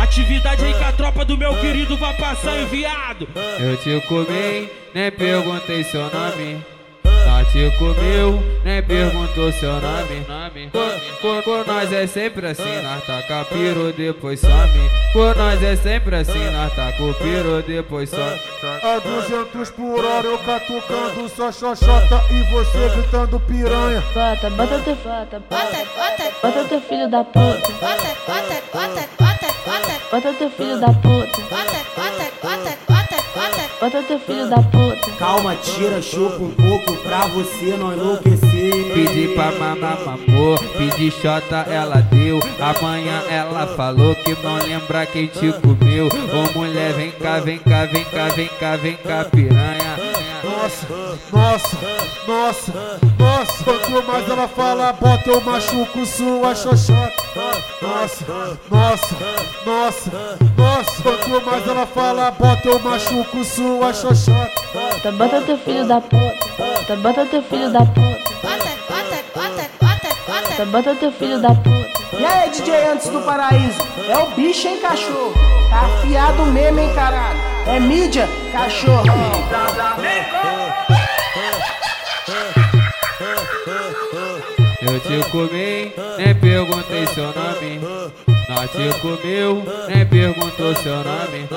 Atividade aí que a tropa do meu querido vai passar, enviado. Eu te comi, nem perguntei seu nome. Te comeu, nem perguntou seu nome. por, nós é sempre assim, nós taca piro, depois some. Por nós é sempre assim, nós taca o piro, depois some. A 200 por hora eu catucando só xoxota e você gritando piranha. Bota, bota teu bota, bota, bota, bota teu filho da puta. Bota, bota, bota, bota, bota, bota teu filho da puta. Bota, bota, bota, bota, teu filho da puta. Calma, tira, chupa um pouco pra você não enlouquecer. Pedi pra mamar, mamou, pedi xota, ela deu. Amanhã ela falou que não lembra quem te comeu. Ô mulher, vem cá, vem cá, vem cá, vem cá, vem cá, piranha. Nossa, nossa, nossa, nossa. Quanto mais ela fala, bota eu machuco sua xoxota. Nossa, nossa, nossa, nossa. Quanto mais ela fala, bota eu machuco sua xoxota. Bota, bota teu filho da puta. Bota, bota teu filho da puta. Bota, bota, bota, bota, bota. Bota teu filho da puta. E aí, DJ antes do paraíso? É o bicho, hein, cachorro? Tá afiado mesmo, hein, caralho? É mídia, cachorro. Te comi, nem perguntei seu nome. Não te comeu, nem perguntou seu nome.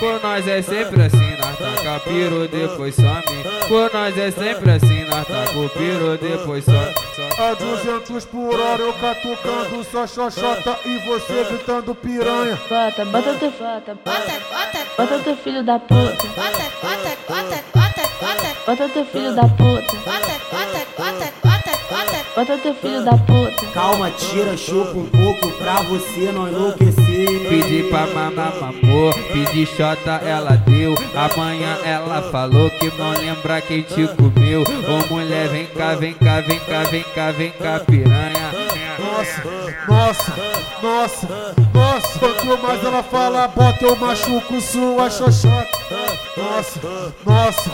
Por, nós é sempre assim, nós taca piro, depois some. Por nós é sempre assim, nós taca o piro, depois some. A 200 por hora eu catucando só xoxota e você gritando piranha. Bota, bota teu bota, bota, bota, bota teu filho da puta. Bota, bota, bota, bota, bota, bota teu filho da puta. Bota, bota, bota, bota, bota, teu filho da puta. Calma, tira, chupa um pouco pra você não enlouquecer. Pedi pra mamar, mamou, pedi xota, ela deu. Amanhã ela falou que não lembra quem te comeu. Ô mulher, vem cá, vem cá, vem cá, vem cá, vem cá, piranha. Nossa, nossa, nossa, nossa. Quanto mais ela fala, bota eu machuco sua xoxota. Nossa, nossa,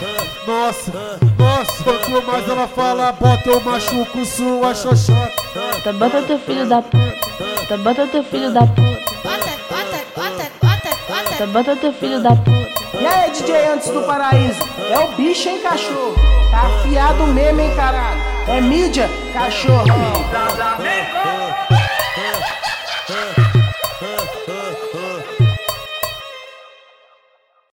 nossa, nossa. Quanto mais ela fala, bota eu machuco sua xoxota. Bota, bota teu filho da puta. Bota, bota teu filho da puta. Bota, bota, bota, bota, bota. Bota teu filho da puta. E aí, DJ antes do paraíso? É o bicho, hein, cachorro? Tá afiado mesmo, hein, caralho? É mídia, cachorro.